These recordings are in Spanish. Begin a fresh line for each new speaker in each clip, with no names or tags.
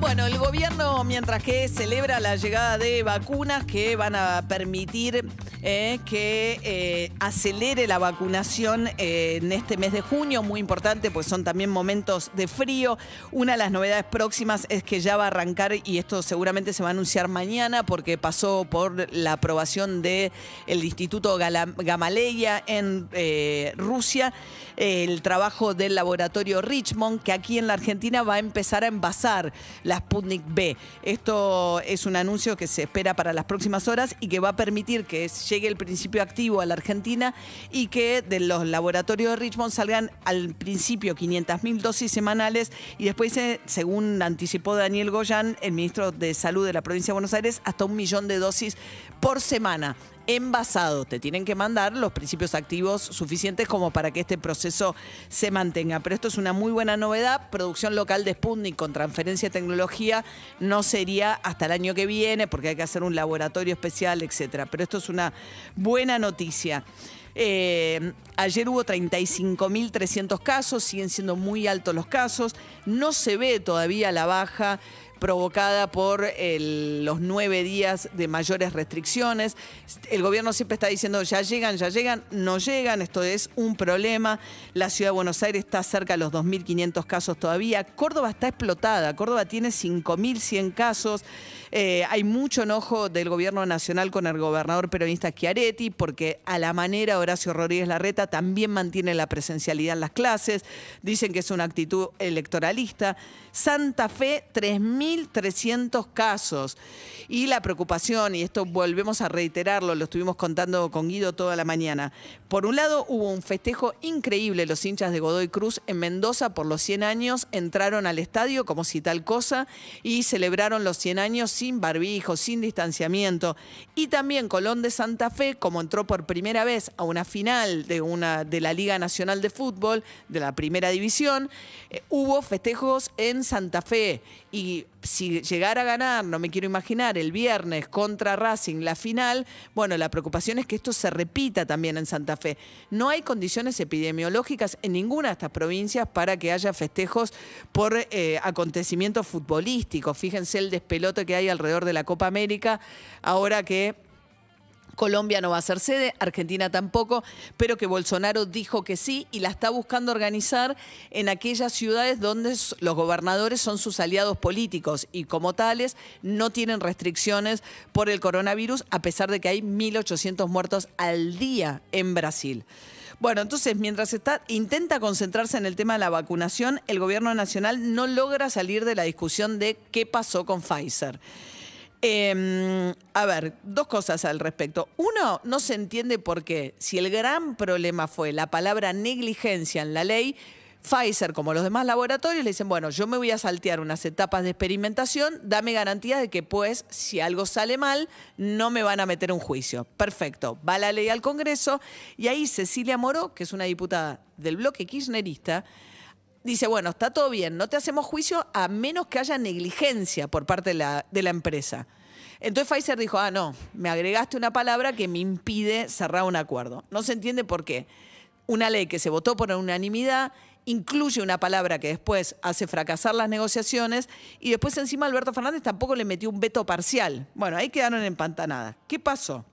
Bueno, el gobierno, mientras que celebra la llegada de vacunas que van a permitir eh, que eh, acelere la vacunación eh, en este mes de junio, muy importante, pues son también momentos de frío. Una de las novedades próximas es que ya va a arrancar, y esto seguramente se va a anunciar mañana, porque pasó por la aprobación del Instituto Gala- Gamaleya en Rusia, el trabajo del laboratorio Richmond, que aquí en la Argentina va a empezar a envasar la Sputnik B. Esto es un anuncio que se espera para las próximas horas y que va a permitir que llegue el principio activo a la Argentina y que de los laboratorios de Richmond salgan al principio 500.000 dosis semanales y después, eh, según anticipó Daniel Goyan, el ministro de Salud de la provincia de Buenos Aires, hasta un millón de dosis por semana envasado. Te tienen que mandar los principios activos suficientes como para que este proceso se mantenga. Pero esto es una muy buena novedad. Producción local de Sputnik con transferencia de tecnología no sería hasta el año que viene porque hay que hacer un laboratorio especial, etcétera. Pero esto es una buena noticia. Eh, ayer hubo 35.300 casos, siguen siendo muy altos los casos. No se ve todavía la baja provocada por los nueve días de mayores restricciones. El gobierno siempre está diciendo, ya llegan, ya llegan, no llegan, esto es un problema. La ciudad de Buenos Aires está cerca de los 2.500 casos todavía. Córdoba está explotada, Córdoba tiene 5.100 casos. Eh, hay mucho enojo del gobierno nacional con el gobernador peronista Schiaretti, porque a la manera Horacio Rodríguez Larreta también mantiene la presencialidad en las clases. Dicen que es una actitud electoralista. Santa Fe, 3.300 casos. Y la preocupación, y esto volvemos a reiterarlo, lo estuvimos contando con Guido toda la mañana. Por un lado, hubo un festejo increíble, los hinchas de Godoy Cruz en Mendoza por los 100 años entraron al estadio como si tal cosa y celebraron los 100 años sin barbijo, sin distanciamiento. Y también Colón de Santa Fe, como entró por primera vez a una final de, una, de la Liga Nacional de Fútbol, de la primera división, eh, hubo festejos en Santa Fe. Y si llegara a ganar, no me quiero imaginar, el viernes contra Racing la final, bueno, la preocupación es que esto se repita también en Santa Fe. No hay condiciones epidemiológicas en ninguna de estas provincias para que haya festejos por eh, acontecimientos futbolísticos. Fíjense el despelote que hay alrededor de la Copa América, ahora que Colombia no va a ser sede, Argentina tampoco, pero que Bolsonaro dijo que sí y la está buscando organizar en aquellas ciudades donde los gobernadores son sus aliados políticos y como tales no tienen restricciones por el coronavirus, a pesar de que hay 1.800 muertos al día en Brasil. Bueno, entonces, mientras está, intenta concentrarse en el tema de la vacunación, el gobierno nacional no logra salir de la discusión de qué pasó con Pfizer. Eh, a ver, dos cosas al respecto. Uno, no se entiende por qué. Si el gran problema fue la palabra negligencia en la ley, Pfizer, como los demás laboratorios, le dicen, bueno, yo me voy a saltear unas etapas de experimentación, dame garantía de que, pues, si algo sale mal, no me van a meter un juicio. Perfecto. Va la ley al Congreso y ahí Cecilia Moró, que es una diputada del bloque kirchnerista, dice, bueno, está todo bien, no te hacemos juicio a menos que haya negligencia por parte de la, de la empresa. Entonces Pfizer dijo, ah, no, me agregaste una palabra que me impide cerrar un acuerdo. No se entiende por qué. Una ley que se votó por unanimidad incluye una palabra que después hace fracasar las negociaciones y después encima Alberto Fernández tampoco le metió un veto parcial. Bueno, ahí quedaron empantanadas. ¿Qué pasó?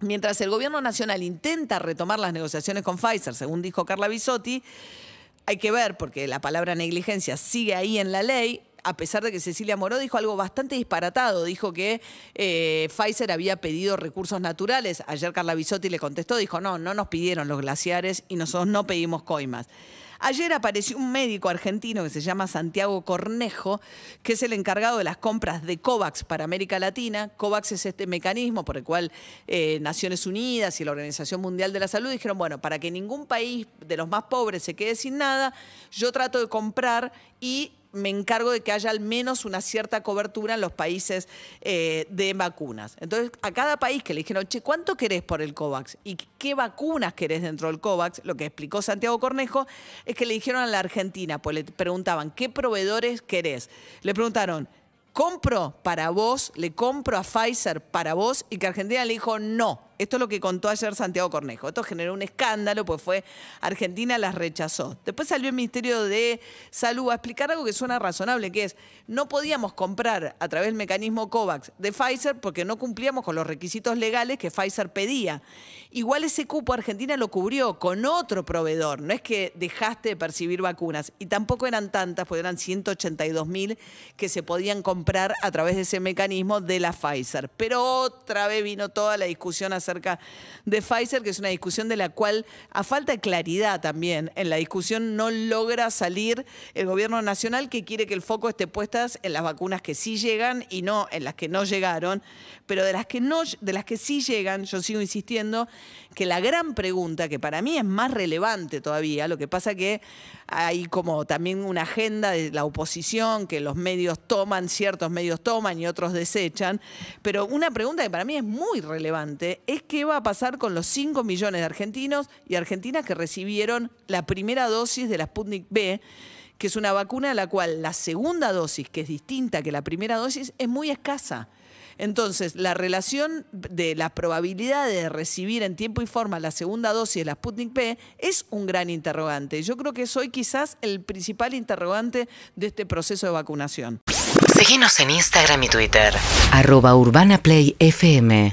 Mientras el gobierno nacional intenta retomar las negociaciones con Pfizer, según dijo Carla Bisotti, hay que ver, porque la palabra negligencia sigue ahí en la ley, a pesar de que Cecilia Moró dijo algo bastante disparatado. Dijo que eh, Pfizer había pedido recursos naturales. Ayer Carla Bisotti le contestó, dijo, no, no nos pidieron los glaciares y nosotros no pedimos coimas. Ayer apareció un médico argentino que se llama Santiago Cornejo, que es el encargado de las compras de COVAX para América Latina. COVAX es este mecanismo por el cual eh, Naciones Unidas y la Organización Mundial de la Salud dijeron, bueno, para que ningún país de los más pobres se quede sin nada, yo trato de comprar y me encargo de que haya al menos una cierta cobertura en los países eh, de vacunas. Entonces, a cada país que le dijeron, che, ¿cuánto querés por el COVAX? ¿Y qué vacunas querés dentro del COVAX? Lo que explicó Santiago Cornejo es que le dijeron a la Argentina, pues le preguntaban, ¿qué proveedores querés? Le preguntaron, ¿compro para vos? ¿Le compro a Pfizer para vos? Y que Argentina le dijo, no, Esto es lo que contó ayer Santiago Cornejo. Esto generó un escándalo, pues fue Argentina las rechazó. Después salió el Ministerio de Salud a explicar algo que suena razonable, que es, no podíamos comprar a través del mecanismo COVAX de Pfizer porque no cumplíamos con los requisitos legales que Pfizer pedía. Igual ese cupo Argentina lo cubrió con otro proveedor, no es que dejaste de percibir vacunas y tampoco eran tantas, porque eran 182 mil que se podían comprar a través de ese mecanismo de la Pfizer. Pero otra vez vino toda la discusión acerca de Pfizer, que es una discusión de la cual, a falta de claridad también, en la discusión no logra salir el gobierno nacional que quiere que el foco esté puestas en las vacunas que sí llegan y no en las que no llegaron, pero de las que no de las que sí llegan, yo sigo insistiendo que la gran pregunta que para mí es más relevante todavía, lo que pasa que hay como también una agenda de la oposición que los medios toman, ciertos medios toman y otros desechan, pero una pregunta que para mí es muy relevante es qué va a pasar con los 5 millones de argentinos y argentinas que recibieron la primera dosis de la Sputnik B que es una vacuna de la cual la segunda dosis, que es distinta que la primera dosis, es muy escasa. Entonces, la relación de la probabilidad de recibir en tiempo y forma la segunda dosis de la Sputnik P es un gran interrogante. Yo creo que soy quizás el principal interrogante de este proceso de vacunación.
Seguimos en Instagram y Twitter. Arroba Urbana Play FM.